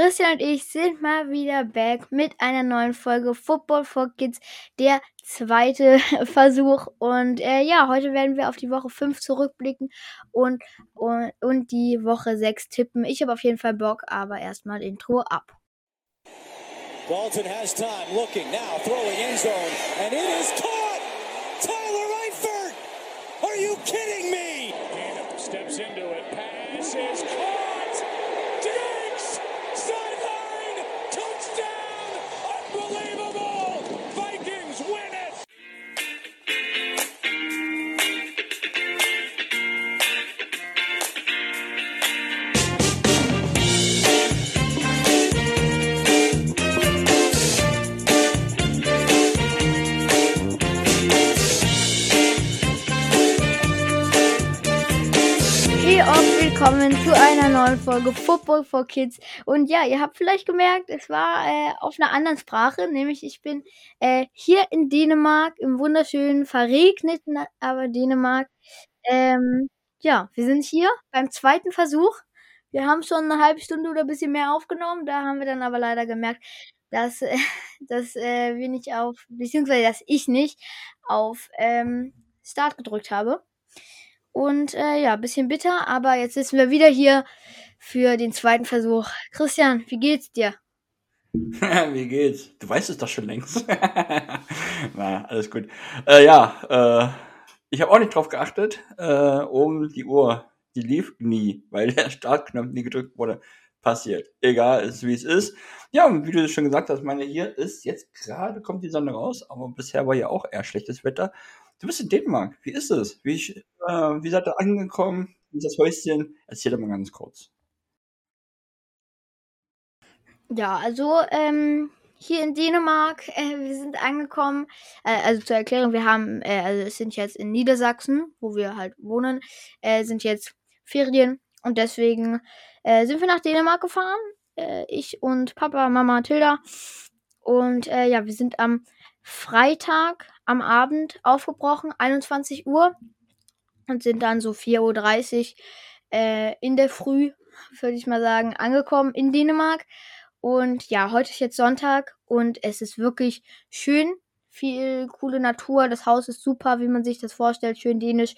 Christian und ich sind mal wieder back mit einer neuen Folge Football for Kids, der zweite Versuch. Und äh, ja, heute werden wir auf die Woche 5 zurückblicken und, und, und die Woche 6 tippen. Ich habe auf jeden Fall Bock, aber erstmal Intro ab. Dalton has time, looking now, throwing end zone, and it is caught! Tyler Eifert! Are you kidding willkommen zu einer neuen Folge Football for Kids. Und ja, ihr habt vielleicht gemerkt, es war äh, auf einer anderen Sprache, nämlich ich bin äh, hier in Dänemark, im wunderschönen, verregneten, aber Dänemark. Ähm, ja, wir sind hier beim zweiten Versuch. Wir haben schon eine halbe Stunde oder ein bisschen mehr aufgenommen. Da haben wir dann aber leider gemerkt, dass, äh, dass äh, wir nicht auf, beziehungsweise dass ich nicht auf ähm, Start gedrückt habe. Und äh, ja, bisschen bitter, aber jetzt sitzen wir wieder hier für den zweiten Versuch. Christian, wie geht's dir? wie geht's? Du weißt es doch schon längst. Na, alles gut. Äh, ja, äh, ich habe auch nicht drauf geachtet, äh, um die Uhr. Die lief nie, weil der Startknopf nie gedrückt wurde. Passiert. Egal, ist wie es ist. Ja, und wie du schon gesagt hast, meine, hier ist jetzt gerade kommt die Sonne raus, aber bisher war ja auch eher schlechtes Wetter. Du bist in Dänemark. Wie ist es? Wie, äh, wie seid ihr angekommen? Wie ist das Häuschen? Erzähl doch mal ganz kurz. Ja, also ähm, hier in Dänemark, äh, wir sind angekommen. Äh, also zur Erklärung, wir haben, äh, also sind jetzt in Niedersachsen, wo wir halt wohnen, äh, sind jetzt Ferien und deswegen äh, sind wir nach Dänemark gefahren. Äh, ich und Papa, Mama, Tilda. Und ja, wir sind am Freitag am Abend aufgebrochen, 21 Uhr. Und sind dann so 4.30 Uhr äh, in der Früh, würde ich mal sagen, angekommen in Dänemark. Und ja, heute ist jetzt Sonntag und es ist wirklich schön. Viel coole Natur. Das Haus ist super, wie man sich das vorstellt. Schön dänisch.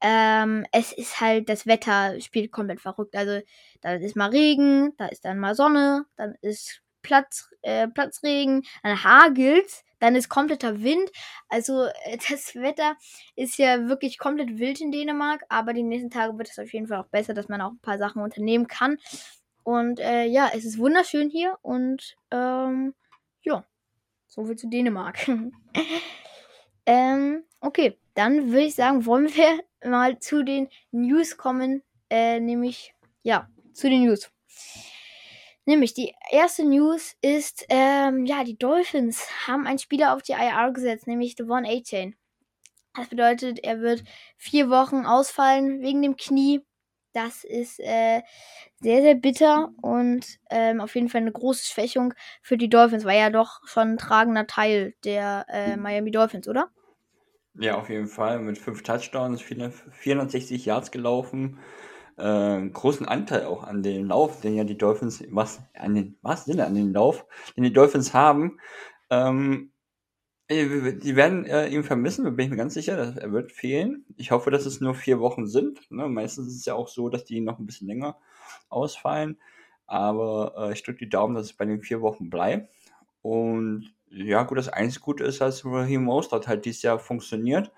Ähm, es ist halt, das Wetter spielt komplett verrückt. Also, da ist mal Regen, da ist dann mal Sonne, dann ist Platz, äh, Platzregen, dann hagelt dann ist kompletter Wind. Also äh, das Wetter ist ja wirklich komplett wild in Dänemark, aber die nächsten Tage wird es auf jeden Fall auch besser, dass man auch ein paar Sachen unternehmen kann. Und äh, ja, es ist wunderschön hier und ähm, ja, so viel zu Dänemark. ähm, okay, dann würde ich sagen, wollen wir mal zu den News kommen, äh, nämlich ja, zu den News. Nämlich die erste News ist, ähm, ja, die Dolphins haben einen Spieler auf die IR gesetzt, nämlich Devon A-Chain. Das bedeutet, er wird vier Wochen ausfallen wegen dem Knie. Das ist äh, sehr, sehr bitter und ähm, auf jeden Fall eine große Schwächung für die Dolphins. War ja doch schon ein tragender Teil der äh, Miami Dolphins, oder? Ja, auf jeden Fall. Mit fünf Touchdowns, 460 Yards gelaufen äh, großen Anteil auch an den Lauf, den ja die Dolphins, was, an den, was denn an den Lauf, den die Dolphins haben. Ähm, äh, die werden äh, ihn vermissen, da bin ich mir ganz sicher, dass er wird fehlen. Ich hoffe, dass es nur vier Wochen sind. Ne? Meistens ist es ja auch so, dass die noch ein bisschen länger ausfallen. Aber äh, ich drücke die Daumen, dass es bei den vier Wochen bleibt. Und ja, gut, das einzige Gute ist, dass Raheem Mostert halt dieses Jahr funktioniert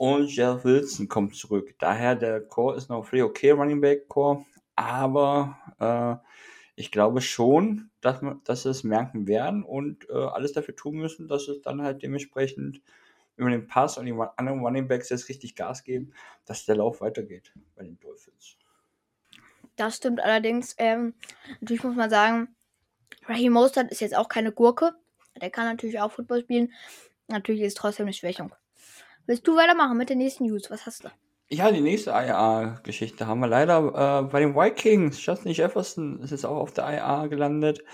und Jeff Wilson kommt zurück. Daher der Core ist noch völlig okay, Running Back Core, aber äh, ich glaube schon, dass, wir, dass sie es merken werden und äh, alles dafür tun müssen, dass es dann halt dementsprechend über den Pass und die anderen Running Backs jetzt richtig Gas geben, dass der Lauf weitergeht bei den Dolphins. Das stimmt allerdings. Ähm, natürlich muss man sagen, Raheem Mostert ist jetzt auch keine Gurke. Der kann natürlich auch Football spielen. Natürlich ist es trotzdem eine Schwächung. Willst du weitermachen mit der nächsten News? Was hast du? Ja, die nächste IA-Geschichte haben wir leider äh, bei den Vikings. Justin Jefferson ist jetzt auch auf der IA gelandet.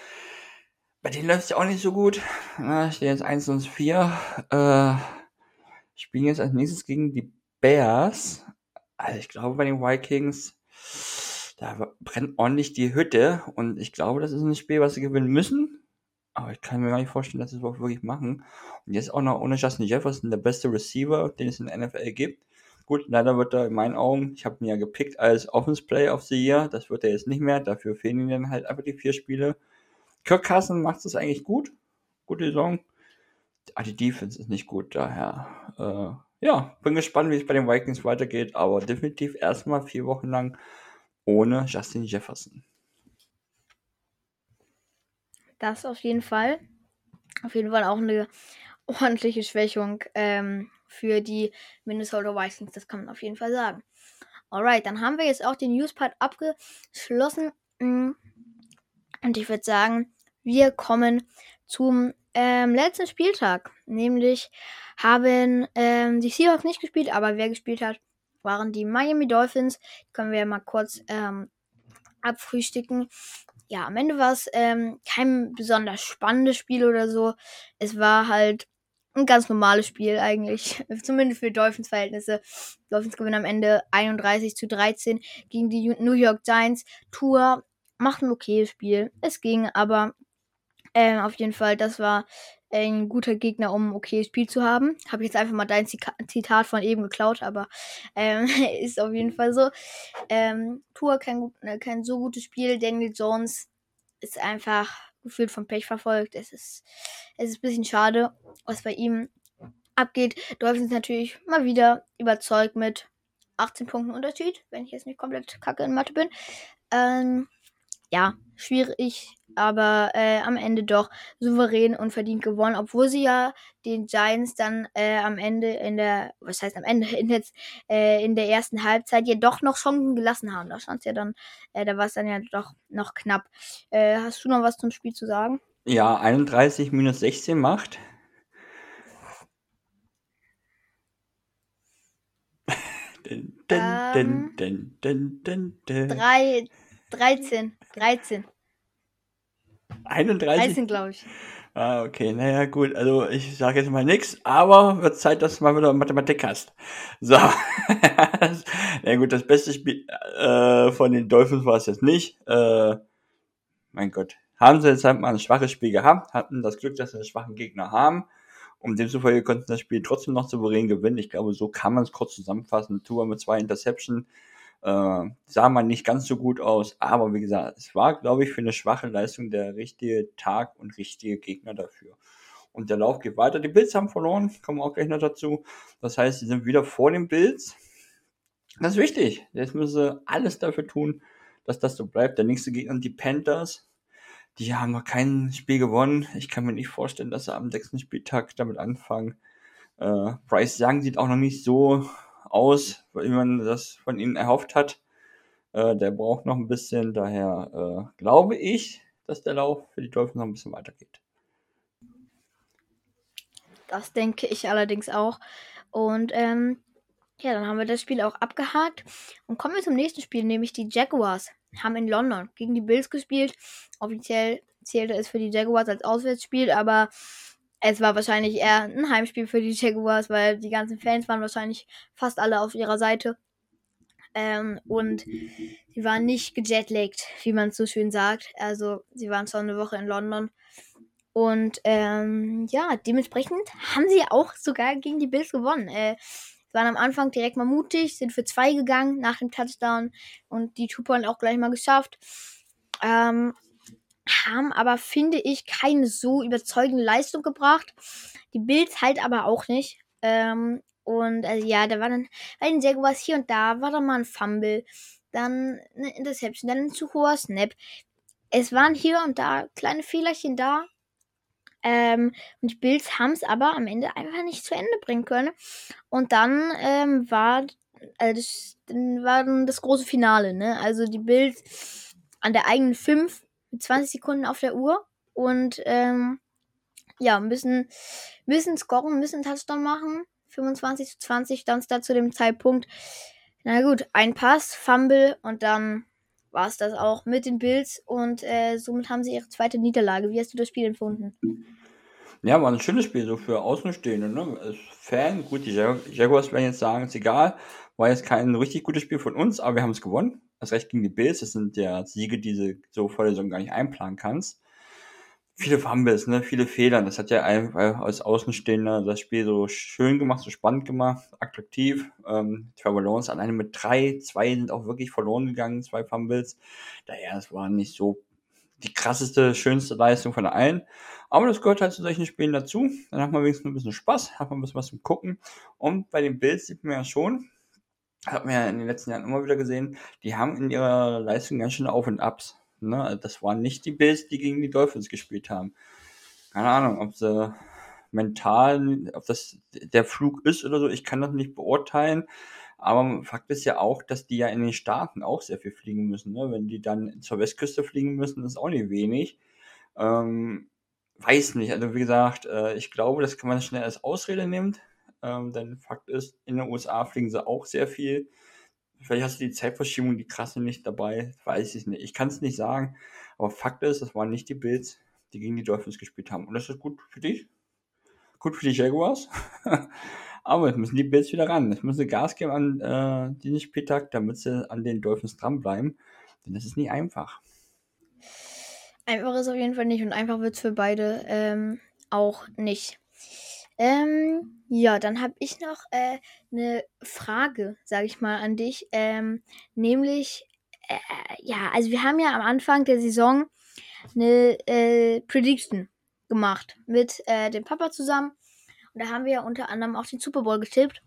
Bei denen läuft es ja auch nicht so gut. Na, stehen jetzt 1 und 4. Äh, spielen jetzt als nächstes gegen die Bears. Also ich glaube bei den Vikings, da brennt ordentlich die Hütte und ich glaube, das ist ein Spiel, was sie gewinnen müssen. Aber ich kann mir gar nicht vorstellen, dass sie es auch wirklich machen. Und jetzt auch noch ohne Justin Jefferson, der beste Receiver, den es in der NFL gibt. Gut, leider wird er in meinen Augen, ich habe ihn ja gepickt als Offense Play of the Year, das wird er jetzt nicht mehr, dafür fehlen ihm dann halt einfach die vier Spiele. Kirk Carson macht es eigentlich gut, gute Saison. Aber die Defense ist nicht gut, daher, äh, ja, bin gespannt, wie es bei den Vikings weitergeht, aber definitiv erstmal vier Wochen lang ohne Justin Jefferson. Das auf jeden Fall. Auf jeden Fall auch eine ordentliche Schwächung ähm, für die Minnesota Vikings. Das kann man auf jeden Fall sagen. Alright, dann haben wir jetzt auch den Newspart abgeschlossen. Mm. Und ich würde sagen, wir kommen zum ähm, letzten Spieltag. Nämlich haben ähm, die Seahawks nicht gespielt, aber wer gespielt hat, waren die Miami Dolphins. Die können wir ja mal kurz ähm, abfrühstücken ja, am Ende war es ähm, kein besonders spannendes Spiel oder so. Es war halt ein ganz normales Spiel eigentlich. Zumindest für Dolphins Verhältnisse. Dolphins gewinnen am Ende 31 zu 13 gegen die New York Giants. Tour macht ein okayes Spiel. Es ging, aber ähm, auf jeden Fall, das war ein guter Gegner, um ein okayes Spiel zu haben. Habe ich jetzt einfach mal dein Zitat von eben geklaut, aber ähm, ist auf jeden Fall so. Ähm, Tour kein, äh, kein so gutes Spiel. Daniel Jones ist einfach gefühlt vom Pech verfolgt. Es ist, es ist ein bisschen schade, was bei ihm abgeht. Dolphins natürlich mal wieder überzeugt mit 18 Punkten Unterschied, wenn ich jetzt nicht komplett kacke in Mathe bin. Ähm, ja, schwierig aber äh, am Ende doch souverän und verdient gewonnen, obwohl sie ja den Giants dann äh, am Ende in der, was heißt am Ende, in, jetzt, äh, in der ersten Halbzeit ja doch noch Chancen gelassen haben. Da stand ja dann, äh, da war es dann ja doch noch knapp. Äh, hast du noch was zum Spiel zu sagen? Ja, 31 minus 16 macht. dun, dun, dun, dun, dun, dun, 3, 13, 13. 31? 13, glaube ich. Ah, okay, naja, gut. Also, ich sage jetzt mal nichts, aber wird Zeit, dass du mal wieder Mathematik hast. So. Na gut, das beste Spiel äh, von den Dolphins war es jetzt nicht. Äh, mein Gott. Haben sie jetzt halt mal ein schwaches Spiel gehabt, hatten das Glück, dass sie einen schwachen Gegner haben. Und demzufolge konnten das Spiel trotzdem noch souverän gewinnen. Ich glaube, so kann man es kurz zusammenfassen. Tour mit zwei Interception äh, sah man nicht ganz so gut aus, aber wie gesagt, es war, glaube ich, für eine schwache Leistung der richtige Tag und richtige Gegner dafür. Und der Lauf geht weiter. Die Bills haben verloren, kommen auch gleich noch dazu. Das heißt, sie sind wieder vor den Bills. Das ist wichtig. Jetzt müssen sie alles dafür tun, dass das so bleibt. Der nächste Gegner, die Panthers, die haben noch kein Spiel gewonnen. Ich kann mir nicht vorstellen, dass sie am sechsten Spieltag damit anfangen. Äh, Bryce Young sieht auch noch nicht so aus, wie man das von ihnen erhofft hat. Äh, der braucht noch ein bisschen, daher äh, glaube ich, dass der Lauf für die Dolphins noch ein bisschen weitergeht. Das denke ich allerdings auch. Und ähm, ja, dann haben wir das Spiel auch abgehakt. Und kommen wir zum nächsten Spiel, nämlich die Jaguars haben in London gegen die Bills gespielt. Offiziell zählte es für die Jaguars als Auswärtsspiel, aber es war wahrscheinlich eher ein Heimspiel für die Jaguars, weil die ganzen Fans waren wahrscheinlich fast alle auf ihrer Seite. Ähm, und sie waren nicht gejetlaggt, wie man so schön sagt. Also sie waren schon eine Woche in London. Und ähm, ja, dementsprechend haben sie auch sogar gegen die Bills gewonnen. Äh, waren am Anfang direkt mal mutig, sind für zwei gegangen nach dem Touchdown und die Two-Point auch gleich mal geschafft. Ähm, haben aber, finde ich, keine so überzeugende Leistung gebracht. Die Bills halt aber auch nicht. Ähm, und also ja, da war dann bei den Jaguars hier und da war dann mal ein Fumble, dann eine Interception, dann ein zu hoher Snap. Es waren hier und da kleine Fehlerchen da. Ähm, und die Bills haben es aber am Ende einfach nicht zu Ende bringen können. Und dann ähm, war, also das, dann war dann das große Finale, ne? Also die Bills an der eigenen 5 mit 20 Sekunden auf der Uhr und ähm, ja, müssen, müssen scoren, müssen Touchdown machen. 25 zu 20 stand es da zu dem Zeitpunkt. Na gut, ein Pass, Fumble und dann war es das auch mit den Bills und äh, somit haben sie ihre zweite Niederlage. Wie hast du das Spiel empfunden? Ja, war ein schönes Spiel, so für Außenstehende. Ne? Als Fan, gut, die Jag Jaguars werden jetzt sagen, ist egal. War jetzt kein richtig gutes Spiel von uns, aber wir haben es gewonnen. Das Recht gegen die Bills. Das sind ja Siege, die du so vor der Saison gar nicht einplanen kannst. Viele Fumbles, ne, viele Fehler. Das hat ja einfach als Außenstehender das Spiel so schön gemacht, so spannend gemacht, attraktiv. Ähm, Trevor Lawrence alleine mit drei, zwei sind auch wirklich verloren gegangen, zwei Fumbles. Daher, es war nicht so die krasseste, schönste Leistung von allen. Aber das gehört halt zu solchen Spielen dazu. Dann hat man wenigstens ein bisschen Spaß, hat man ein bisschen was zum Gucken. Und bei den Bills sieht man ja schon, hat man ja in den letzten Jahren immer wieder gesehen, die haben in ihrer Leistung ganz schön Auf und Abs. Ne? Das waren nicht die Bills, die gegen die Dolphins gespielt haben. Keine Ahnung, ob sie mental, ob das der Flug ist oder so, ich kann das nicht beurteilen. Aber Fakt ist ja auch, dass die ja in den Staaten auch sehr viel fliegen müssen. Ne? Wenn die dann zur Westküste fliegen müssen, ist auch nicht wenig. Ähm, weiß nicht. Also wie gesagt, äh, ich glaube, das kann man schnell als Ausrede nehmen. Ähm, denn Fakt ist, in den USA fliegen sie auch sehr viel. Vielleicht hast du die Zeitverschiebung, die krasse nicht dabei. Weiß ich nicht. Ich kann es nicht sagen. Aber Fakt ist, das waren nicht die Bills, die gegen die Dolphins gespielt haben. Und das ist gut für dich. Gut für die Jaguars. Aber jetzt müssen die Bills wieder ran. Jetzt müssen sie Gas geben an äh, diesen Spieltag, damit sie an den Dolphins dranbleiben. Denn das ist nie einfach. Einfach ist auf jeden Fall nicht und einfach wird es für beide ähm, auch nicht. Ähm, ja, dann habe ich noch äh, eine Frage, sage ich mal, an dich. Ähm, nämlich, äh, ja, also wir haben ja am Anfang der Saison eine äh, Prediction gemacht mit äh, dem Papa zusammen. Und da haben wir ja unter anderem auch den Super Bowl getippt.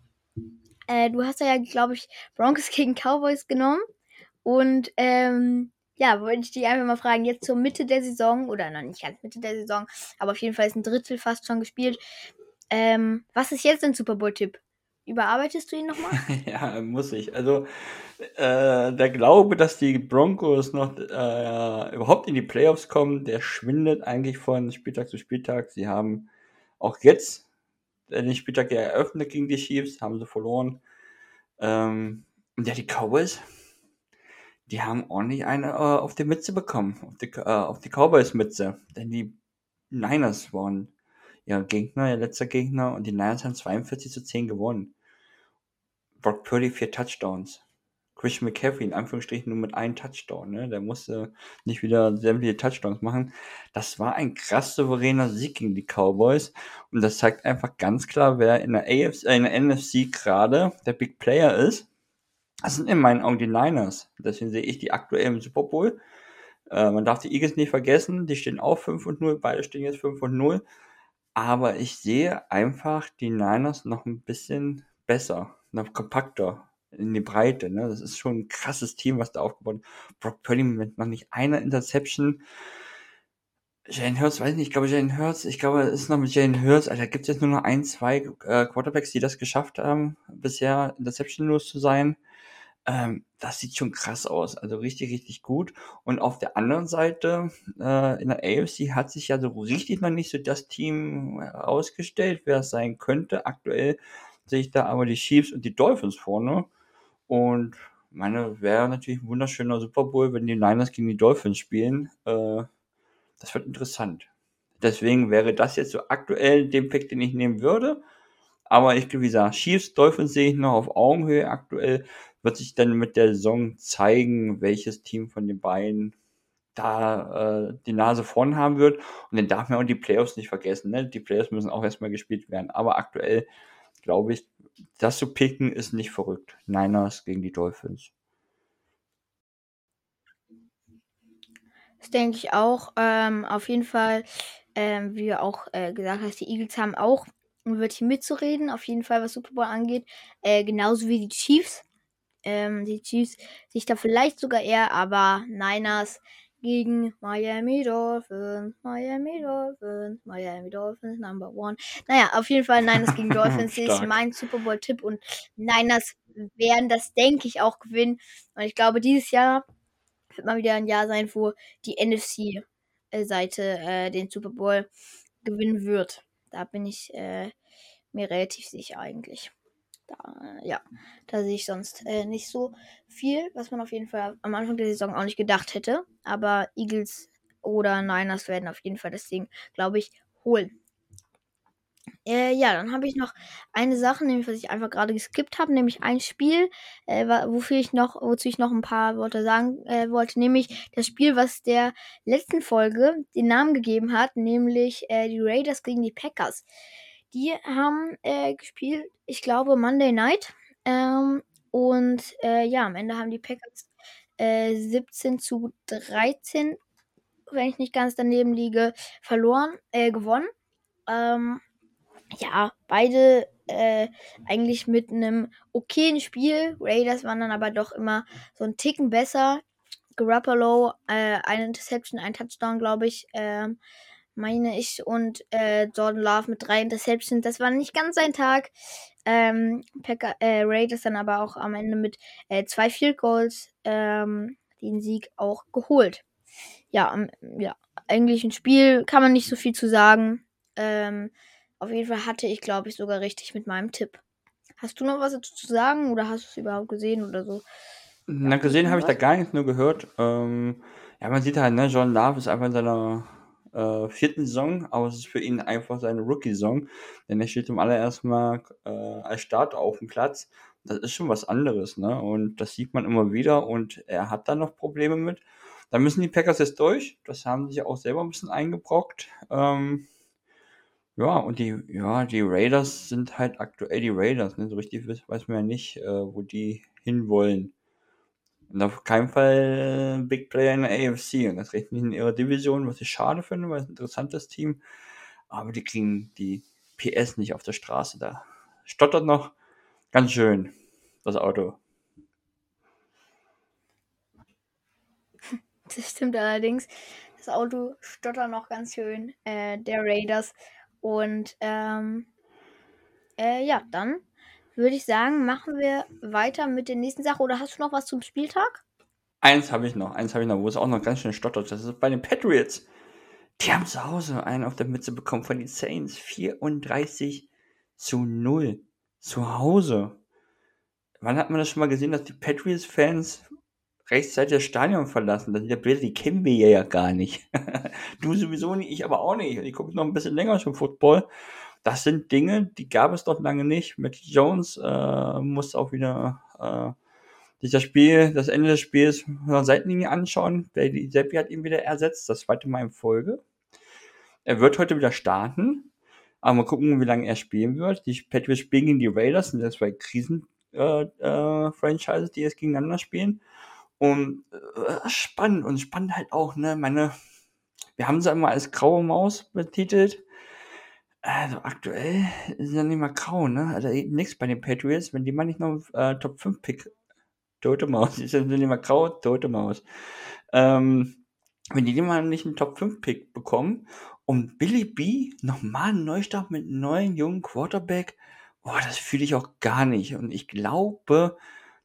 Äh, du hast ja, glaube ich, Broncos gegen Cowboys genommen. Und ähm, ja, wollte ich dich einfach mal fragen, jetzt zur Mitte der Saison, oder noch nicht ganz Mitte der Saison, aber auf jeden Fall ist ein Drittel fast schon gespielt. Ähm, was ist jetzt dein Super Bowl-Tipp? Überarbeitest du ihn nochmal? ja, muss ich. Also äh, der Glaube, dass die Broncos noch äh, überhaupt in die Playoffs kommen, der schwindet eigentlich von Spieltag zu Spieltag. Sie haben auch jetzt den Spieltag eröffnet gegen die Chiefs, haben sie verloren. Ähm, und ja, die Cowboys, die haben ordentlich eine äh, auf die Mütze bekommen, auf die, äh, auf die Cowboys-Mütze. Denn die Niners waren ja Gegner, ihr letzter Gegner, und die Niners haben 42 zu 10 gewonnen. Brock Purdy vier Touchdowns. Christian McCaffrey in Anführungsstrichen nur mit einem Touchdown. Ne? Der musste nicht wieder sämtliche Touchdowns machen. Das war ein krass souveräner Sieg gegen die Cowboys. Und das zeigt einfach ganz klar, wer in der, AFC, äh, in der NFC gerade der Big Player ist. Das sind in meinen Augen die Niners. Deswegen sehe ich die aktuell im Super Bowl. Äh, man darf die Eagles nicht vergessen. Die stehen auch 5 und 0. Beide stehen jetzt 5 und 0. Aber ich sehe einfach die Niners noch ein bisschen besser, noch kompakter in die Breite. Ne? Das ist schon ein krasses Team, was da aufgebaut ist. Brock Purdy mit noch nicht einer Interception. Jane Hurts, weiß nicht, ich glaube Jane Hurts, ich glaube, es ist noch mit Jane Hurts, Alter, gibt es jetzt nur noch ein, zwei äh, Quarterbacks, die das geschafft haben, bisher interceptionlos zu sein. Ähm, das sieht schon krass aus, also richtig, richtig gut. Und auf der anderen Seite, äh, in der AFC hat sich ja so richtig noch nicht so das Team ausgestellt, wer es sein könnte. Aktuell sehe ich da aber die Chiefs und die Dolphins vorne. Und meine, wäre natürlich ein wunderschöner Super Bowl, wenn die Niners gegen die Dolphins spielen. Äh, das wird interessant. Deswegen wäre das jetzt so aktuell den Pick, den ich nehmen würde. Aber ich, wie gesagt, Chiefs, Dolphins sehe ich noch auf Augenhöhe aktuell. Wird sich dann mit der Saison zeigen, welches Team von den beiden da äh, die Nase vorn haben wird. Und dann darf man auch die Playoffs nicht vergessen. Ne? Die Playoffs müssen auch erstmal gespielt werden. Aber aktuell glaube ich, das zu picken ist nicht verrückt. Niners gegen die Dolphins. Das denke ich auch. Ähm, auf jeden Fall, ähm, wie du auch äh, gesagt hast, die Eagles haben auch ein Wörtchen mitzureden, auf jeden Fall, was Super Bowl angeht. Äh, genauso wie die Chiefs. Ähm, die Chiefs sich da vielleicht sogar eher, aber Niners gegen Miami Dolphins, Miami Dolphins, Miami Dolphins Number One. Naja, auf jeden Fall Niners gegen Dolphins ist mein Super Bowl-Tipp und Niners werden das, denke ich, auch gewinnen. Und ich glaube, dieses Jahr wird mal wieder ein Jahr sein, wo die NFC-Seite äh, den Super Bowl gewinnen wird. Da bin ich äh, mir relativ sicher eigentlich. Da, ja, da sehe ich sonst äh, nicht so viel, was man auf jeden Fall am Anfang der Saison auch nicht gedacht hätte. Aber Eagles oder Niners werden auf jeden Fall das Ding, glaube ich, holen. Äh, ja, dann habe ich noch eine Sache, nämlich was ich einfach gerade geskippt habe, nämlich ein Spiel, äh, wofür ich noch, wozu ich noch ein paar Worte sagen äh, wollte, nämlich das Spiel, was der letzten Folge den Namen gegeben hat, nämlich äh, die Raiders gegen die Packers. Die haben äh, gespielt, ich glaube, Monday Night. Ähm, und äh, ja, am Ende haben die Packers äh, 17 zu 13, wenn ich nicht ganz daneben liege, verloren, äh, gewonnen. Ähm, ja, beide äh, eigentlich mit einem okayen Spiel. Raiders waren dann aber doch immer so ein Ticken besser. Garoppolo, äh, eine Interception, ein Touchdown, glaube ich, äh, meine ich. Und äh, Jordan Love mit drei Interceptions. Das war nicht ganz sein Tag. Ähm, Packer, äh, Raiders dann aber auch am Ende mit äh, zwei Field Goals ähm, den Sieg auch geholt. Ja, um, ja, eigentlich ein Spiel kann man nicht so viel zu sagen. Ähm, auf jeden Fall hatte ich, glaube ich, sogar richtig mit meinem Tipp. Hast du noch was dazu zu sagen oder hast du es überhaupt gesehen oder so? Na, gesehen habe ich da gar nichts, nur gehört. Ähm, ja, man sieht halt, ne, John Love ist einfach in seiner äh, vierten Saison, aber es ist für ihn einfach seine Rookie-Saison, denn er steht zum allerersten Mal äh, als Start auf dem Platz. Das ist schon was anderes, ne? Und das sieht man immer wieder und er hat da noch Probleme mit. Da müssen die Packers jetzt durch. Das haben sich auch selber ein bisschen eingebrockt. Ähm, ja, und die, ja, die Raiders sind halt aktuell die Raiders. Ne? So richtig weiß man ja nicht, äh, wo die hinwollen. Und auf keinen Fall Big Player in der AFC. Und das recht nicht in ihrer Division, was ich schade finde, weil es ein interessantes Team. Aber die kriegen die PS nicht auf der Straße da. Stottert noch ganz schön, das Auto. Das stimmt allerdings. Das Auto stottert noch ganz schön, äh, der Raiders. Und ähm, äh, ja, dann würde ich sagen, machen wir weiter mit der nächsten Sache. Oder hast du noch was zum Spieltag? Eins habe ich noch, eins habe ich noch, wo es auch noch ganz schön stottert. Das ist bei den Patriots. Die haben zu Hause einen auf der Mütze bekommen von den Saints. 34 zu 0. Zu Hause. Wann hat man das schon mal gesehen, dass die Patriots-Fans rechtzeitig das Stadion verlassen? Das sind ja Bilder, die kennen wir ja gar nicht. du sowieso nicht, ich aber auch nicht. Ich gucke noch ein bisschen länger schon Football. Das sind Dinge, die gab es doch lange nicht. Matt Jones äh, muss auch wieder äh, sich das Spiel, das Ende des Spiels von der Seitenlinie anschauen. Bailey Seppi hat ihn wieder ersetzt, das zweite Mal in Folge. Er wird heute wieder starten. Aber mal gucken, wie lange er spielen wird. Die Patriots spielen gegen die Raiders, sind das zwei Krisen-Franchises, äh, äh, die jetzt gegeneinander spielen. Und äh, spannend und spannend halt auch, ne? Meine, wir haben sie einmal als graue Maus betitelt. Also aktuell ist ja nicht mal grau, ne? Also nichts bei den Patriots, wenn die mal nicht noch äh, Top 5 Pick tote Maus, ist ja nicht mal grau, tote Maus. Ähm, wenn die mal nicht einen Top 5 Pick bekommen und Billy B nochmal einen Neustart mit einem neuen jungen Quarterback, boah, das fühle ich auch gar nicht. Und ich glaube,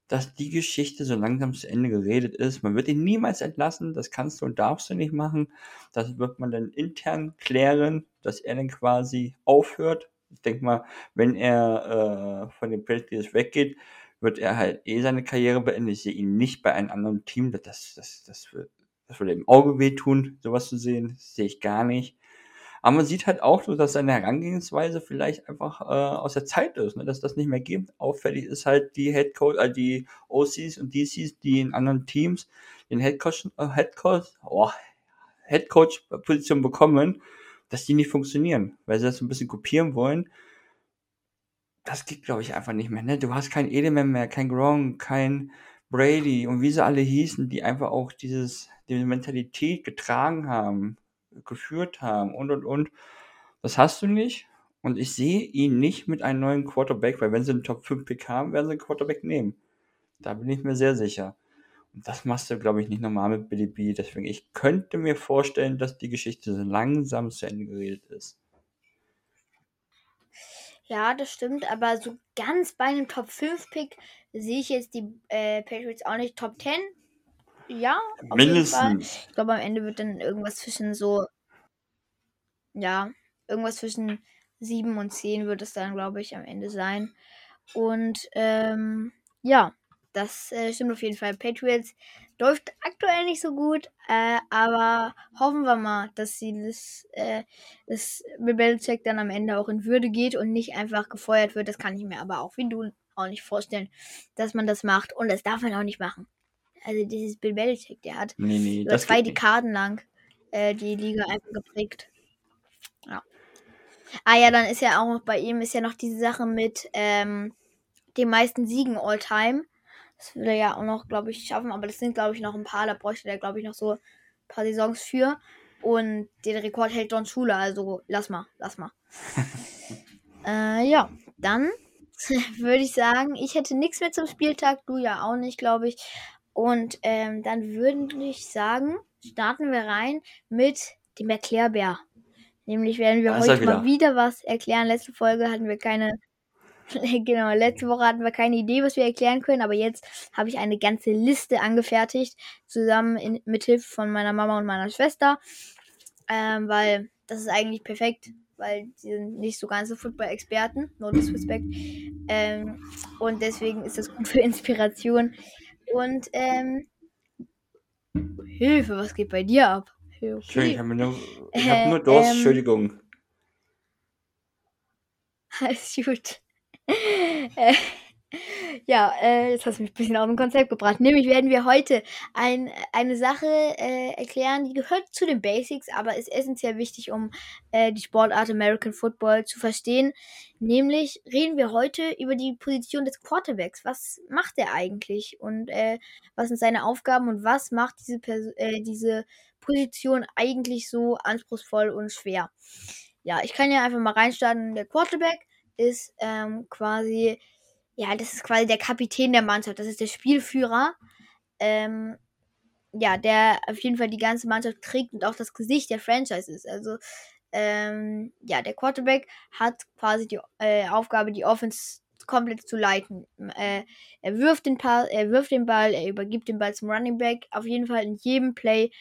dass die Geschichte so langsam zu Ende geredet ist. Man wird ihn niemals entlassen, das kannst du und darfst du nicht machen. Das wird man dann intern klären, dass er dann quasi aufhört. Ich denke mal, wenn er äh, von den Patriots weggeht, wird er halt eh seine Karriere beenden. Ich sehe ihn nicht bei einem anderen Team. Das, das, das, wird, das würde im Auge wehtun, sowas zu sehen. Das sehe ich gar nicht. Aber man sieht halt auch so, dass seine Herangehensweise vielleicht einfach äh, aus der Zeit ist, ne? dass das nicht mehr gibt. Auffällig ist halt die Headcoach, äh, die OCs und DCs, die in anderen Teams den Headcoach, äh, Headcoach, oh, Headcoach-Position bekommen, dass die nicht funktionieren, weil sie das ein bisschen kopieren wollen. Das geht, glaube ich, einfach nicht mehr. Ne? Du hast kein Edelman mehr, kein Gronk, kein Brady und wie sie alle hießen, die einfach auch dieses, diese Mentalität getragen haben geführt haben und und und. Das hast du nicht. Und ich sehe ihn nicht mit einem neuen Quarterback, weil wenn sie einen Top 5 Pick haben, werden sie einen Quarterback nehmen. Da bin ich mir sehr sicher. Und das machst du, glaube ich, nicht normal mit Billy B. Deswegen, ich könnte mir vorstellen, dass die Geschichte so langsam zu Ende geredet ist. Ja, das stimmt, aber so ganz bei einem Top 5 Pick sehe ich jetzt die äh, Patriots auch nicht. Top 10 ja, Mindestens. Ich glaube, am Ende wird dann irgendwas zwischen so. Ja, irgendwas zwischen 7 und 10 wird es dann, glaube ich, am Ende sein. Und ähm, ja, das äh, stimmt auf jeden Fall. Patriots läuft aktuell nicht so gut, äh, aber hoffen wir mal, dass sie das, äh, das Belichick dann am Ende auch in Würde geht und nicht einfach gefeuert wird. Das kann ich mir aber auch wie du auch nicht vorstellen, dass man das macht. Und das darf man auch nicht machen. Also dieses Bill Belichick, der hat Nee, nee, über zwei geht nicht. Dekaden lang äh, die Liga einfach geprägt. Ja. Ah ja, dann ist ja auch noch bei ihm ist ja noch diese Sache mit ähm, den meisten Siegen all time. Das will er ja auch noch, glaube ich, schaffen, aber das sind, glaube ich, noch ein paar. Da bräuchte der, glaube ich, noch so ein paar Saisons für. Und den Rekord hält Don Schule, also lass mal, lass mal. äh, ja, dann würde ich sagen, ich hätte nichts mehr zum Spieltag, du ja auch nicht, glaube ich. Und ähm, dann würde ich sagen, starten wir rein mit dem Erklärbär. Nämlich werden wir Da heute mal wieder. wieder was erklären. Letzte Folge hatten wir keine, genau, letzte Woche hatten wir keine Idee, was wir erklären können, aber jetzt habe ich eine ganze Liste angefertigt, zusammen in, mit Hilfe von meiner Mama und meiner Schwester. Ähm, weil das ist eigentlich perfekt, weil sie sind nicht so ganze Football-Experten, no disrespect. Ähm, und deswegen ist das gut für Inspiration. Und ähm, Hilfe, was geht bei dir ab? Okay. Entschuldigung, ich habe nur, ich hab Äh, nur Durst, ähm, Entschuldigung. Alles gut. ja, äh, jetzt hast du mich ein bisschen auf ein Konzept gebracht. Nämlich werden wir heute ein, eine Sache äh, erklären, die gehört zu den Basics, aber ist essentiell wichtig, um äh, die Sportart American Football zu verstehen. Nämlich reden wir heute über die Position des Quarterbacks. Was macht er eigentlich und äh, was sind seine Aufgaben und was macht diese, Pers äh, diese Position eigentlich so anspruchsvoll und schwer? Ja, ich kann ja einfach mal reinstarten. Der Quarterback ist ähm, quasi, ja, das ist quasi der Kapitän der Mannschaft. Das ist der Spielführer. Ähm, ja, der auf jeden Fall die ganze Mannschaft trägt und auch das Gesicht der Franchise ist. Also, ähm, ja, der Quarterback hat quasi die äh, Aufgabe, die Offense komplett zu leiten. Äh, er wirft den Pass, er wirft den Ball, er übergibt den Ball zum Running Back. Auf jeden Fall in jedem Play,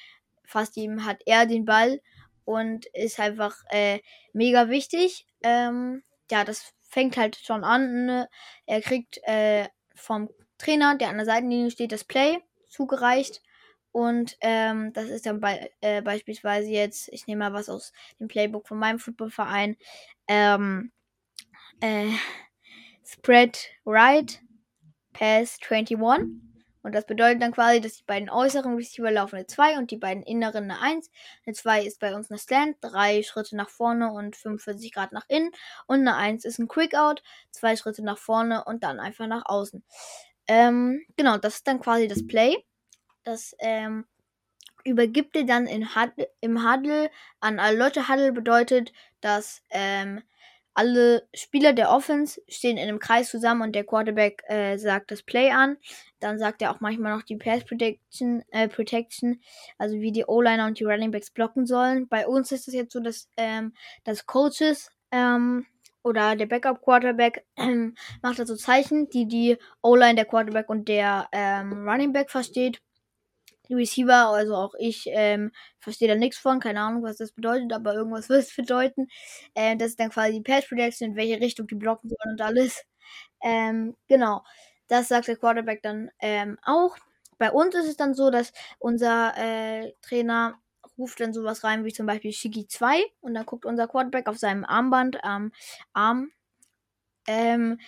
fast jedem hat er den Ball und ist einfach äh, mega wichtig. Ähm, ja, das fängt halt schon an. Ne? Er kriegt äh, vom Trainer, der an der Seitenlinie steht, das Play zugereicht. Und ähm, das ist dann bei, äh, beispielsweise jetzt, ich nehme mal was aus dem Playbook von meinem Footballverein. Ähm, äh, Spread right, Pass 21. Und das bedeutet dann quasi, dass die beiden äußeren Receiver laufen eine 2 und die beiden inneren eine 1. Eine 2 ist bei uns eine Slant, 3 Schritte nach vorne und 45 Grad nach innen. Und eine 1 ist ein Quick Out, 2 Schritte nach vorne und dann einfach nach außen. Ähm, genau, das ist dann quasi das Play. Das ähm, übergibt ihr dann in Huddle, im Huddle an alle Leute. Huddle bedeutet, dass ähm, alle Spieler der Offense stehen in einem Kreis zusammen und der Quarterback äh, sagt das Play an. Dann sagt er auch manchmal noch die Pass Protection, äh, Protection, also wie die O-Liner und die Running Backs blocken sollen. Bei uns ist es jetzt so, dass, ähm, dass Coaches ähm, oder der Backup Quarterback ähm, macht da so Zeichen, die die O-Line, der Quarterback und der ähm, Running Back versteht. Receiver, also auch ich, ähm, verstehe da nichts von, keine Ahnung, was das bedeutet, aber irgendwas wird es bedeuten. Ähm, das ist dann quasi die Pass Protection, in welche Richtung die blocken sollen und alles. Ähm, genau. Das sagt der Quarterback dann ähm, auch. Bei uns ist es dann so, dass unser äh, Trainer ruft dann sowas rein wie zum Beispiel Shigi 2 und dann guckt unser Quarterback auf seinem Armband am Arm. Ähm,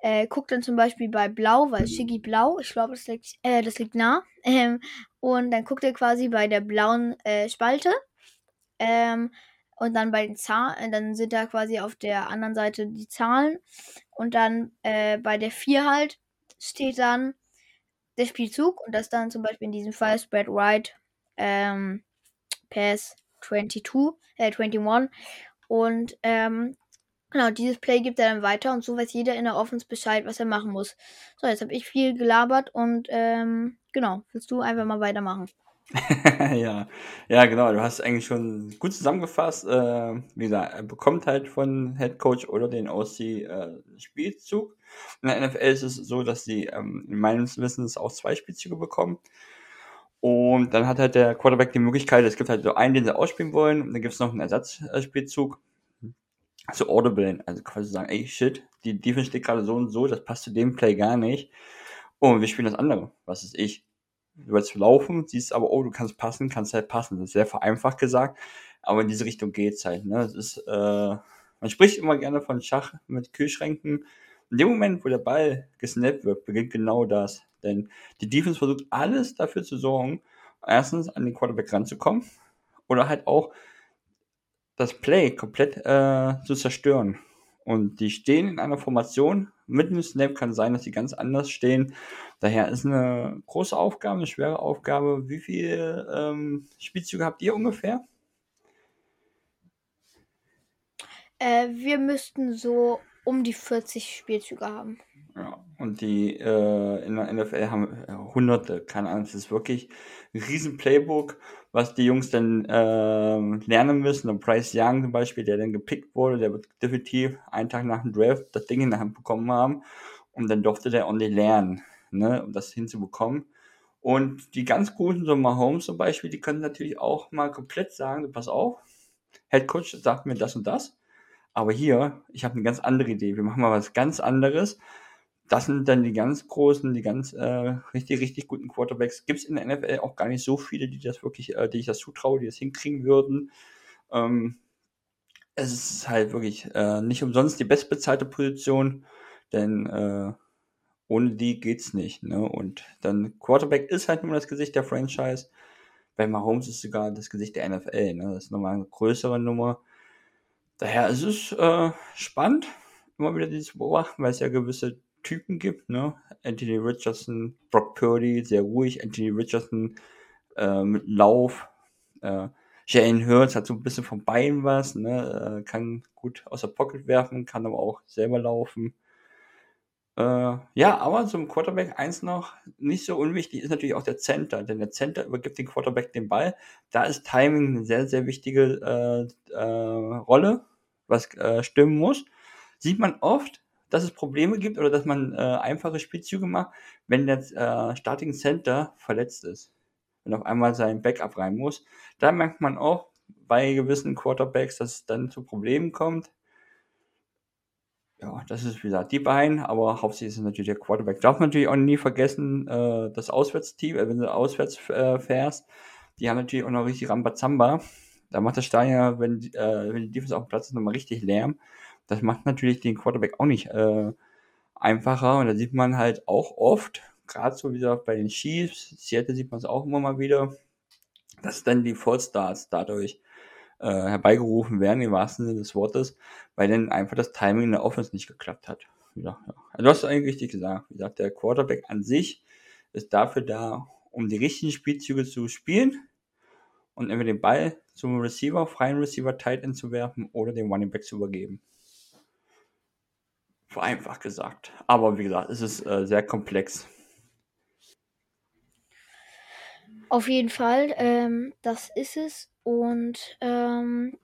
äh, guckt dann zum Beispiel bei Blau, weil Shigi Blau, ich glaube, das liegt, äh, das liegt nah. Ähm, und dann guckt er quasi bei der blauen äh, Spalte. Ähm, und dann bei den Zahlen, dann sind da quasi auf der anderen Seite die Zahlen. Und dann äh, bei der 4 halt steht dann der Spielzug. Und das dann zum Beispiel in diesem Fall Spread Right ähm, Pass 22, äh, 21. Und ähm, genau, dieses Play gibt er dann weiter und so weiß jeder in der Offense Bescheid, was er machen muss. So, jetzt habe ich viel gelabert und ähm, genau, willst du einfach mal weitermachen? ja, ja, genau. Du hast eigentlich schon gut zusammengefasst. Äh, wie gesagt, er bekommt halt von Head Coach oder den OC äh, Spielzug. In der NFL ist es so, dass sie ähm, meines Wissens auch zwei Spielzüge bekommen. Und dann hat halt der Quarterback die Möglichkeit, es gibt halt so einen, den sie ausspielen wollen, und dann gibt es noch einen Ersatzspielzug. So Audible, also quasi sagen, ey shit, die Defense steht gerade so und so, das passt zu dem Play gar nicht. Oh, wir spielen das andere. Was ist ich? Du willst laufen, siehst aber, oh, du kannst passen, kannst halt passen. Das ist sehr vereinfacht gesagt, aber in diese Richtung geht's halt. Ne? Das ist, äh, man spricht immer gerne von Schach mit Kühlschränken. In dem Moment, wo der Ball gesnappt wird, beginnt genau das. Denn die Defense versucht alles dafür zu sorgen, erstens an den Quarterback ranzukommen oder halt auch das Play komplett äh, zu zerstören. Und die stehen in einer Formation. Mit dem Snap kann sein, dass sie ganz anders stehen. Daher ist eine große Aufgabe, eine schwere Aufgabe. Wie viele ähm, Spielzüge habt ihr ungefähr? Äh, wir müssten so um die 40 Spielzüge haben. Ja, und die äh, in der NFL haben äh, hunderte, keine Ahnung, es ist wirklich ein riesen Playbook, was die Jungs dann äh, lernen müssen. Und Bryce Young zum Beispiel, der dann gepickt wurde, der wird definitiv einen Tag nach dem Draft das Ding in der Hand bekommen haben. Und dann durfte der only lernen, ne, um das hinzubekommen. Und die ganz guten, so Mahomes zum Beispiel, die können natürlich auch mal komplett sagen, pass auf, Head Coach sagt mir das und das. Aber hier, ich habe eine ganz andere Idee. Wir machen mal was ganz anderes. Das sind dann die ganz großen, die ganz äh, richtig, richtig guten Quarterbacks. Gibt es in der NFL auch gar nicht so viele, die das wirklich, äh, die ich das zutraue, die das hinkriegen würden. Ähm, es ist halt wirklich äh, nicht umsonst die bestbezahlte Position, denn äh, ohne die geht's nicht. Ne? Und dann Quarterback ist halt nur das Gesicht der Franchise. Bei Mahomes ist sogar das Gesicht der NFL. Ne? Das ist nochmal eine größere Nummer. Daher ist es äh, spannend, immer wieder dieses beobachten, weil es ja gewisse Typen gibt, ne? Anthony Richardson, Brock Purdy, sehr ruhig, Anthony Richardson äh, mit Lauf, äh, Jalen Hurts hat so ein bisschen von beiden was, ne? Äh, kann gut aus der Pocket werfen, kann aber auch selber laufen. Äh, ja, aber zum Quarterback eins noch, nicht so unwichtig ist natürlich auch der Center, denn der Center übergibt den Quarterback den Ball. Da ist Timing eine sehr, sehr wichtige äh, äh, Rolle, was äh, stimmen muss. Sieht man oft, dass es Probleme gibt oder dass man äh, einfache Spielzüge macht, wenn der äh, Starting Center verletzt ist. Wenn auf einmal sein Backup rein muss. Da merkt man auch bei gewissen Quarterbacks, dass es dann zu Problemen kommt. Ja, das ist wie gesagt die beiden, aber hauptsächlich ist natürlich der Quarterback. Darf man natürlich auch nie vergessen, äh, das Auswärtsteam, äh, wenn du auswärts äh, fährst, die haben natürlich auch noch richtig Rambazamba. Da macht der Steiner, wenn, äh, wenn die Defense auf dem Platz ist, nochmal richtig Lärm. Das macht natürlich den Quarterback auch nicht äh, einfacher. Und da sieht man halt auch oft, gerade so wie gesagt bei den Chiefs, Seattle sieht man es auch immer mal wieder, dass dann die Fallstarts dadurch äh, herbeigerufen werden, im wahrsten Sinne des Wortes, weil dann einfach das Timing in der Offense nicht geklappt hat. Ja, ja. Also du hast eigentlich richtig gesagt. Wie gesagt, der Quarterback an sich ist dafür da, um die richtigen Spielzüge zu spielen und entweder den Ball zum Receiver, freien Receiver, Tight End zu werfen oder den Running Back zu übergeben. Vereinfacht gesagt. Aber wie gesagt, es ist äh, sehr komplex. Auf jeden Fall, ähm, das ist es. Und ähm,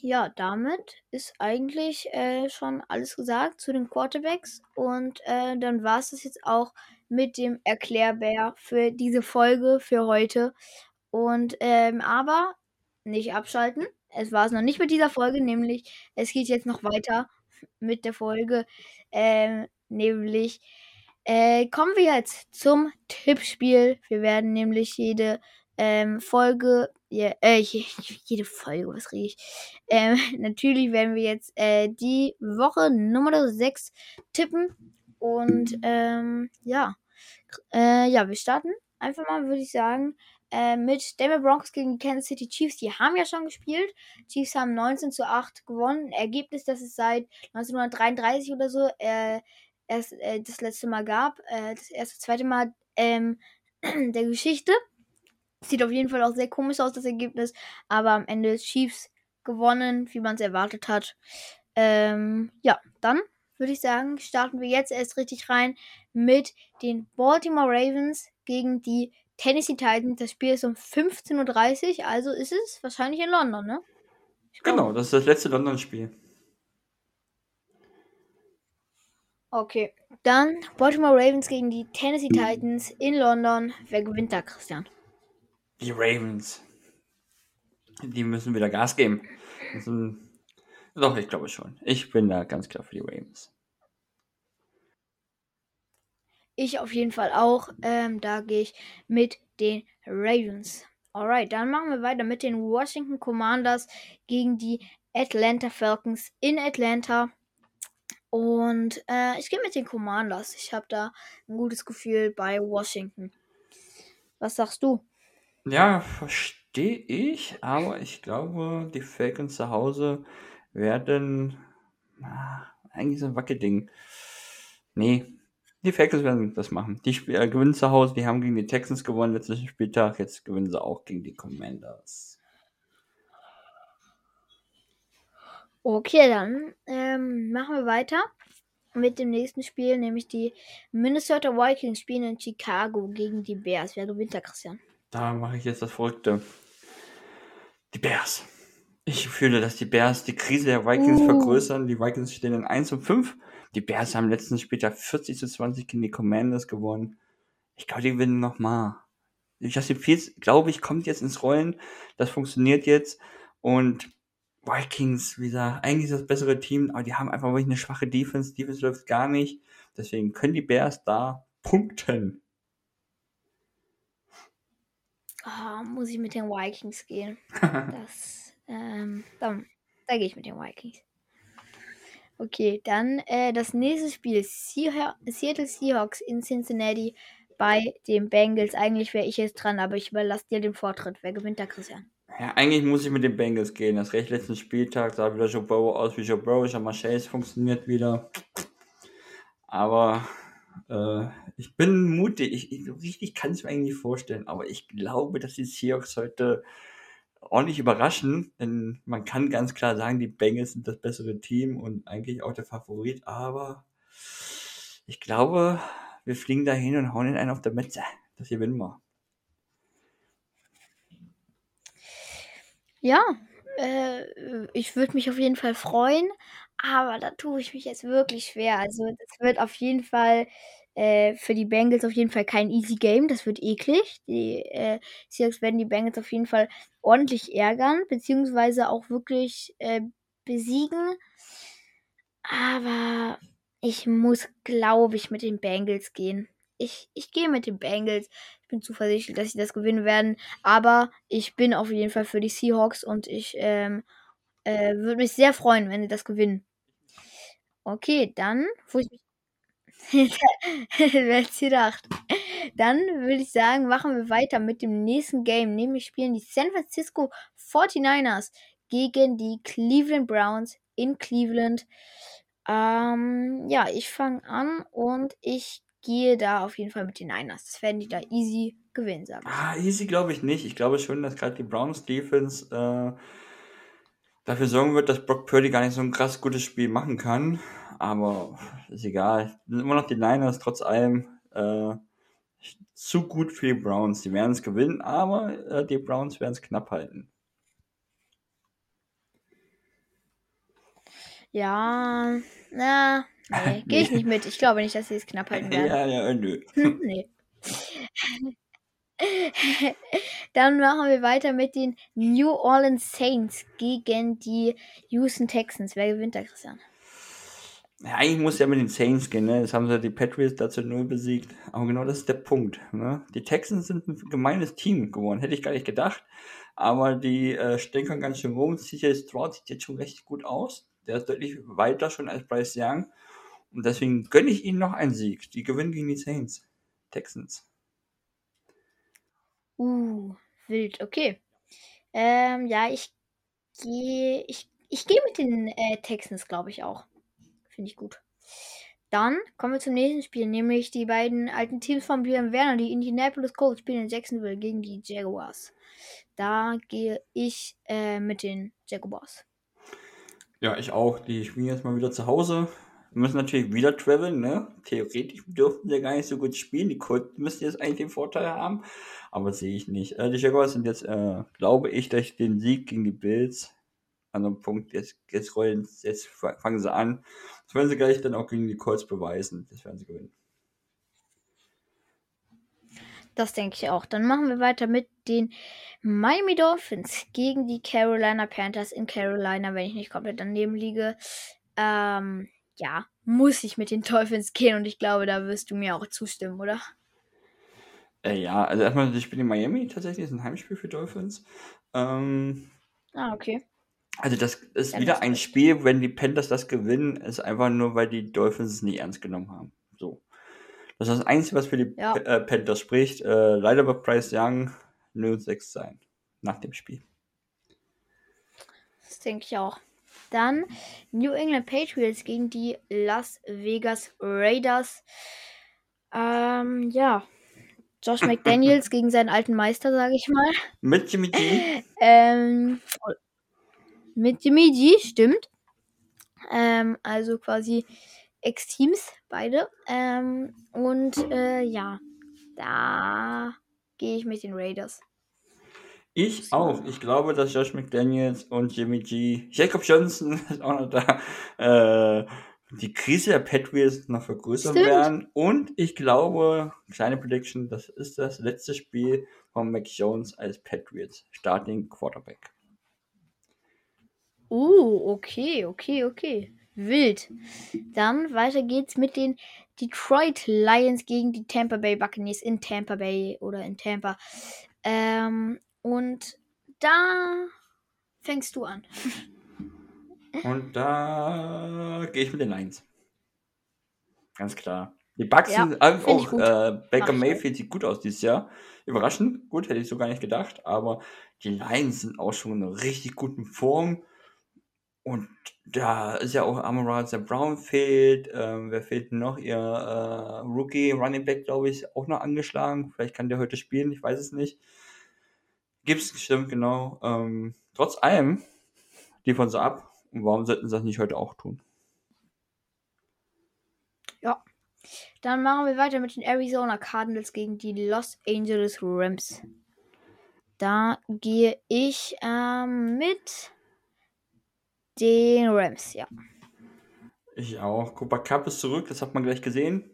ja, damit ist eigentlich äh, schon alles gesagt zu den Quarterbacks. Und äh, dann war es das jetzt auch mit dem Erklärbär für diese Folge für heute. Und ähm, aber nicht abschalten. Es war es noch nicht mit dieser Folge, nämlich es geht jetzt noch weiter mit der Folge. Ähm, nämlich äh, kommen wir jetzt zum Tippspiel. Wir werden nämlich jede ähm, Folge, ja, äh, jede Folge, was rede ich? Ähm, natürlich werden wir jetzt äh, die Woche Nummer 6 tippen. Und ähm, ja, äh, ja, wir starten einfach mal, würde ich sagen, äh, mit Denver Broncos gegen die Kansas City Chiefs. Die haben ja schon gespielt. Chiefs haben 19 zu 8 gewonnen. Ergebnis, das es seit 1933 oder so äh, erst äh, das letzte Mal gab. Äh, das erste, zweite Mal ähm, der Geschichte. Sieht auf jeden Fall auch sehr komisch aus, das Ergebnis. Aber am Ende ist Chiefs gewonnen, wie man es erwartet hat. Ähm, ja, dann würde ich sagen, starten wir jetzt erst richtig rein mit den Baltimore Ravens gegen die Tennessee Titans. Das Spiel ist um 15.30 Uhr, also ist es wahrscheinlich in London, ne? Genau, das ist das letzte London-Spiel. Okay, dann Baltimore Ravens gegen die Tennessee Titans in London. Wer gewinnt da, Christian? Die Ravens. Die müssen wieder Gas geben. Müssen... Doch, ich glaube schon. Ich bin da ganz klar für die Ravens. Ich auf jeden Fall auch. Ähm, da gehe ich mit den Ravens. Alright, dann machen wir weiter mit den Washington Commanders gegen die Atlanta Falcons in Atlanta. Und äh, ich gehe mit den Commanders. Ich habe da ein gutes Gefühl bei Washington. Was sagst du? Ja, verstehe ich, aber ich glaube, die Falcons zu Hause werden. Ah, eigentlich so ein Wackelding. Nee, die Falcons werden das machen. Die äh, gewinnen zu Hause, die haben gegen die Texans gewonnen letzten Spieltag, jetzt gewinnen sie auch gegen die Commanders. Okay, dann ähm, machen wir weiter mit dem nächsten Spiel, nämlich die Minnesota Vikings spielen in Chicago gegen die Bears. Wer gewinnt da, Christian? Da mache ich jetzt das Verrückte. Die Bears. Ich fühle, dass die Bears die Krise der Vikings uh. vergrößern. Die Vikings stehen in 1 und 5. Die Bears haben letzten Spieltag 40 zu 20 gegen die Commanders gewonnen. Ich glaube, die gewinnen nochmal. Justin Fields, glaube ich, kommt jetzt ins Rollen. Das funktioniert jetzt. Und Vikings, wie gesagt, eigentlich ist das bessere Team, aber die haben einfach wirklich eine schwache Defense. Defense läuft gar nicht. Deswegen können die Bears da punkten. Oh, muss ich mit den Vikings gehen. das, ähm, dann, da gehe ich mit den Vikings. Okay, dann äh, das nächste Spiel. Seattle Seahawks in Cincinnati bei den Bengals. Eigentlich wäre ich jetzt dran, aber ich überlasse dir den Vortritt. Wer gewinnt da, Christian? Ja, eigentlich muss ich mit den Bengals gehen. Das recht letzten Spieltag sah wieder Joe Burrow aus wie Joe Burrow. Ich habe mal Chase funktioniert wieder. Aber äh, ich bin mutig. Ich, ich richtig kann es mir eigentlich nicht vorstellen. Aber ich glaube, dass die Seahawks heute ordentlich überraschen, denn man kann ganz klar sagen, die Bengals sind das bessere Team und eigentlich auch der Favorit, aber ich glaube, wir fliegen dahin und hauen ihn einen auf der Metze. Das gewinnen wir. Ja, äh, ich würde mich auf jeden Fall freuen, aber da tue ich mich jetzt wirklich schwer. Also, das wird auf jeden Fall äh, für die Bengals auf jeden Fall kein easy Game. Das wird eklig. Die äh, Seahawks werden die Bengals auf jeden Fall ordentlich ärgern, beziehungsweise auch wirklich äh, besiegen. Aber ich muss, glaube ich, mit den Bengals gehen. Ich, ich gehe mit den Bengals. Ich bin zuversichtlich, dass sie das gewinnen werden. Aber ich bin auf jeden Fall für die Seahawks und ich ähm, äh, würde mich sehr freuen, wenn sie das gewinnen. Okay, dann, wo ich mich gedacht? Dann würde ich sagen, machen wir weiter mit dem nächsten Game. Nämlich spielen die San Francisco 49ers gegen die Cleveland Browns in Cleveland. Ähm, ja, ich fange an und ich gehe da auf jeden Fall mit den Niners. Das werden die da easy gewinnen, sagen. Ah, easy glaube ich nicht. Ich glaube schon, dass gerade die Browns Defense äh, dafür sorgen wird, dass Brock Purdy gar nicht so ein krass gutes Spiel machen kann aber ist egal. Sind immer noch die Niners, trotz allem äh, zu gut für die Browns. Die werden es gewinnen, aber äh, die Browns werden es knapp halten. Ja, na, nee, gehe ich nicht mit. Ich glaube nicht, dass sie es knapp halten werden. Ja, ja, nö. Hm, nee. Dann machen wir weiter mit den New Orleans Saints gegen die Houston Texans. Wer gewinnt da, Christian? Ja, eigentlich muss ja mit den Saints gehen, ne? Jetzt haben sie die Patriots dazu null besiegt. Aber genau das ist der Punkt. Ne? Die Texans sind ein gemeines Team geworden. Hätte ich gar nicht gedacht. Aber die äh, stänkern ganz schön rum. CJ Stroud sieht jetzt schon recht gut aus. Der ist deutlich weiter schon als Bryce Young. Und deswegen gönne ich ihnen noch einen Sieg. Die gewinnen gegen die Saints. Texans. Uh, wild. Okay. Ähm, ja, ich gehe ich, ich geh mit den äh, Texans, glaube ich, auch. Finde ich gut. Dann kommen wir zum nächsten Spiel, nämlich die beiden alten Teams von Björn Werner, die Indianapolis Colts spielen in Jacksonville gegen die Jaguars. Da gehe ich äh, mit den Jaguars. Ja, ich auch. Die spielen jetzt mal wieder zu Hause. Wir müssen natürlich wieder traveln, ne? Theoretisch dürften sie gar nicht so gut spielen. Die Colts müssten jetzt eigentlich den Vorteil haben, aber sehe ich nicht. Äh, die Jaguars sind jetzt, äh, glaube ich, durch den Sieg gegen die Bills an einem Punkt, jetzt, jetzt rollen, jetzt fangen sie an. Das werden sie gleich dann auch gegen die Colts beweisen. Das werden sie gewinnen. Das denke ich auch. Dann machen wir weiter mit den Miami Dolphins gegen die Carolina Panthers in Carolina, wenn ich nicht komplett daneben liege. Ähm, ja, muss ich mit den Dolphins gehen und ich glaube, da wirst du mir auch zustimmen, oder? Äh, ja, also erstmal das Spiel in Miami tatsächlich ist ein Heimspiel für Dolphins. Ähm, ah, okay. Also das ist ja, wieder ein Spiel, wenn die Panthers das gewinnen, ist einfach nur, weil die Dolphins es nicht ernst genommen haben. So. Das ist das Einzige, was für die ja. äh, Panthers spricht. Äh, leider wird Bryce Young 0-6 sein nach dem Spiel. Das denke ich auch. Dann New England Patriots gegen die Las Vegas Raiders. Ähm, ja. Josh McDaniels gegen seinen alten Meister, sage ich mal. Mit Jimmy G. ähm, mit Jimmy G, stimmt. Ähm, also quasi Ex-Teams, beide. Ähm, und äh, ja, da gehe ich mit den Raiders. Ich auch. Ich glaube, dass Josh McDaniels und Jimmy G, Jacob Johnson ist auch noch da, äh, die Krise der Patriots noch vergrößern Stimmt. werden. Und ich glaube, kleine Prediction, das ist das letzte Spiel von Mac Jones als Patriots Starting Quarterback. Uh, okay, okay, okay. Wild. Dann weiter geht's mit den Detroit Lions gegen die Tampa Bay Buccaneers in Tampa Bay oder in Tampa. Ähm, und da fängst du an. Und da gehe ich mit den Lions. Ganz klar. Die Bucks ja, sind auch, äh, Baker Mayfield sieht gut aus dieses Jahr. Überraschend gut, hätte ich so gar nicht gedacht. Aber die Lions sind auch schon in einer richtig guten Form. Und da ist ja auch Amara der Brown fehlt. Ähm, wer fehlt noch? Ihr äh, Rookie Running Back, glaube ich, auch noch angeschlagen. Vielleicht kann der heute spielen, ich weiß es nicht. Gibt's stimmt, genau. Ähm, trotz allem liefern sie ab. Und warum sollten sie das nicht heute auch tun? Ja. Dann machen wir weiter mit den Arizona Cardinals gegen die Los Angeles Rams. Da gehe ich ähm, mit den Rams, ja. Ich auch. Cooper Cup ist zurück, das hat man gleich gesehen.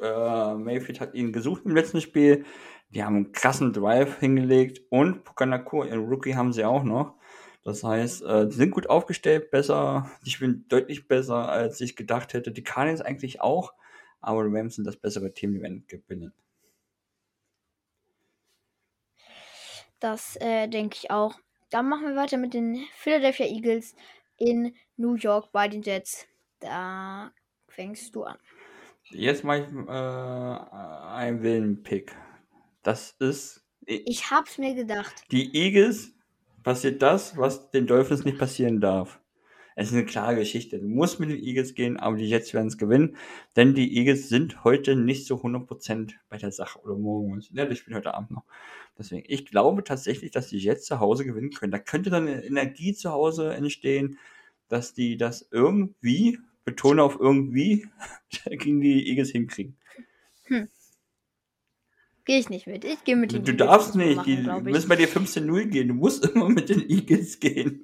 Äh, Mayfield hat ihn gesucht im letzten Spiel. Die haben einen krassen Drive hingelegt und Pukanako, ihren Rookie, haben sie auch noch. Das heißt, äh, die sind gut aufgestellt, besser, die spielen deutlich besser, als ich gedacht hätte. Die Cardinals eigentlich auch, aber die Rams sind das bessere Team, die werden gewinnen. Das äh, denke ich auch. Dann machen wir weiter mit den Philadelphia Eagles in New York bei den Jets. Da fängst du an. Jetzt mache ich äh, einen Willen-Pick. Das ist. Ich hab's mir gedacht. Die Eagles passiert das, was den Dolphins nicht passieren darf. Es ist eine klare Geschichte. Du musst mit den Eagles gehen, aber die Jets werden es gewinnen, denn die Eagles sind heute nicht so 100% bei der Sache oder morgen. Ja, das spielt heute Abend noch. Deswegen, ich glaube tatsächlich, dass die Jets zu Hause gewinnen können. Da könnte dann eine Energie zu Hause entstehen, dass die das irgendwie, betone auf irgendwie, gegen die Eagles hinkriegen. Hm. Gehe ich nicht mit. Ich gehe mit den Du Eagles darfst nicht. Machen, die müssen bei dir 15-0 gehen. Du musst immer mit den Eagles gehen.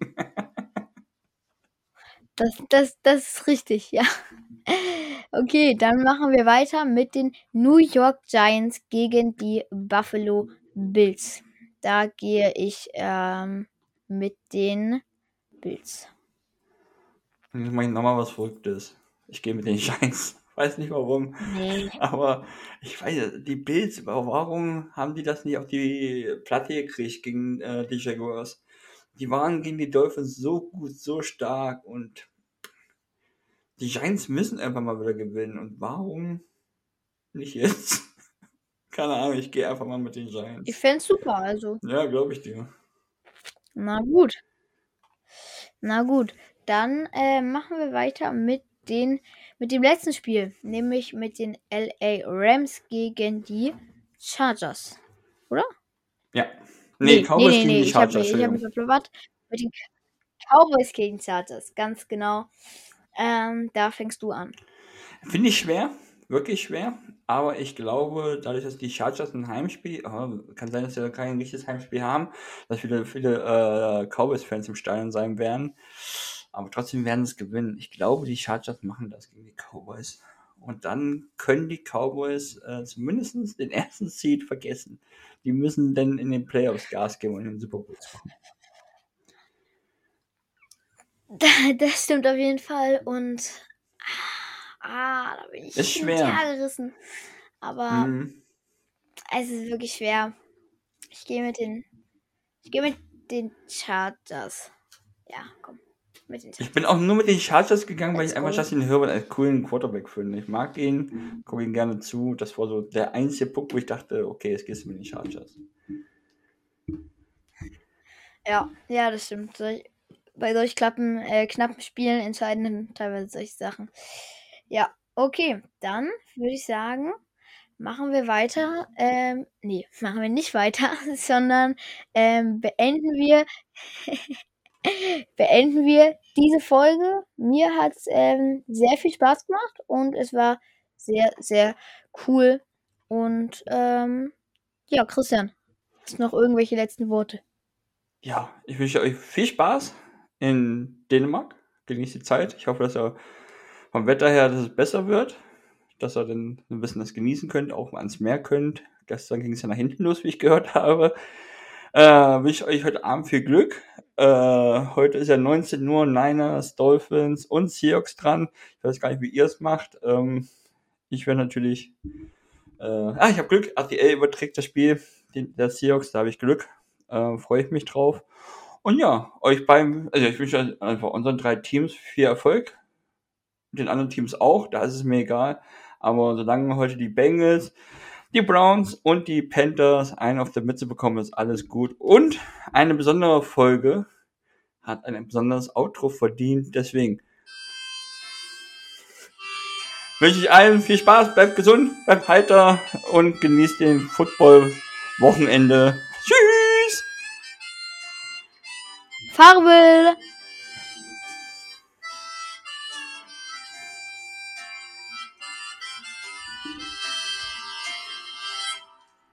das, das, das ist richtig, ja. Okay, dann machen wir weiter mit den New York Giants gegen die Buffalo Bills. Da gehe ich ähm, mit den Bills. Jetzt mache ich nochmal was Verrücktes. Ich gehe mit den Giants weiß nicht warum. Nee. Aber ich weiß, die Bills, warum haben die das nicht auf die Platte gekriegt gegen äh, die Jaguars? Die waren gegen die Dolphins so gut, so stark und die Giants müssen einfach mal wieder gewinnen. Und warum nicht jetzt? Keine Ahnung, ich gehe einfach mal mit den Giants. Ich fände super, also. Ja, glaube ich dir. Na gut. Na gut. Dann äh, machen wir weiter mit den mit dem letzten Spiel, nämlich mit den LA Rams gegen die Chargers. Oder? Ja. Nee, nee Cowboys nee, nee, gegen die Chargers. Ich habe mich verplappert. Mit den Cowboys gegen Chargers, ganz genau. Ähm, da fängst du an. Finde ich schwer, wirklich schwer. Aber ich glaube, dadurch, dass die Chargers ein Heimspiel, oh, kann sein, dass sie kein richtiges Heimspiel haben, dass viele, viele äh, Cowboys-Fans im Stadion sein werden. Aber trotzdem werden sie es gewinnen. Ich glaube, die Chargers machen das gegen die Cowboys. Und dann können die Cowboys äh, zumindest den ersten Seed vergessen. Die müssen dann in den Playoffs Gas geben und in den Super Bowl kommen. Das stimmt auf jeden Fall. Und ah, da bin ich Ist schwer. gerissen. Aber Mhm. es ist wirklich schwer. Ich gehe mit den. Ich gehe mit den Chargers. Ja, komm. Mit den Ich Chargers. bin auch nur mit den Chargers gegangen, weil ich einfach go. Justin Herbert als coolen Quarterback finde. Ich mag ihn, gucke ihn gerne zu. Das war so der einzige Punkt, wo ich dachte, okay, jetzt gehst du mit den Chargers. Ja, ja, das stimmt. Bei solch klappen, äh, knappen Spielen entscheiden teilweise solche Sachen. Ja, okay. Dann würde ich sagen, machen wir weiter. Ähm, nee, machen wir nicht weiter, sondern ähm, beenden wir beenden wir diese Folge. Mir hat es ähm, sehr viel Spaß gemacht und es war sehr, sehr cool. Und ähm, ja, Christian, hast du noch irgendwelche letzten Worte? Ja, ich wünsche euch viel Spaß in Dänemark. Genießt die Zeit. Ich hoffe, dass ihr vom Wetter her, dass es besser wird. Dass ihr dann ein bisschen das genießen könnt, auch ans Meer könnt. Gestern ging es ja nach hinten los, wie ich gehört habe. Äh, wünsche euch heute Abend viel Glück. Äh, heute ist ja 19 Uhr, Niners, Dolphins und Seahawks dran. Ich weiß gar nicht, wie ihr es macht. Ähm, ich werde natürlich. Äh, ah, ich habe Glück. RTL überträgt das Spiel den, der Seahawks, da habe ich Glück. Äh, Freue ich mich drauf. Und ja, euch beim, also ich wünsche einfach unseren drei Teams viel Erfolg. Den anderen Teams auch, da ist es mir egal. Aber solange heute die Bengals, die Browns und die Panthers einen auf der Mütze bekommen, ist alles gut. Und eine besondere Folge hat ein besonderes Outro verdient. Deswegen wünsche ich allen viel Spaß, bleibt gesund, bleibt heiter und genießt den Football-Wochenende. Tschüss! Farbe!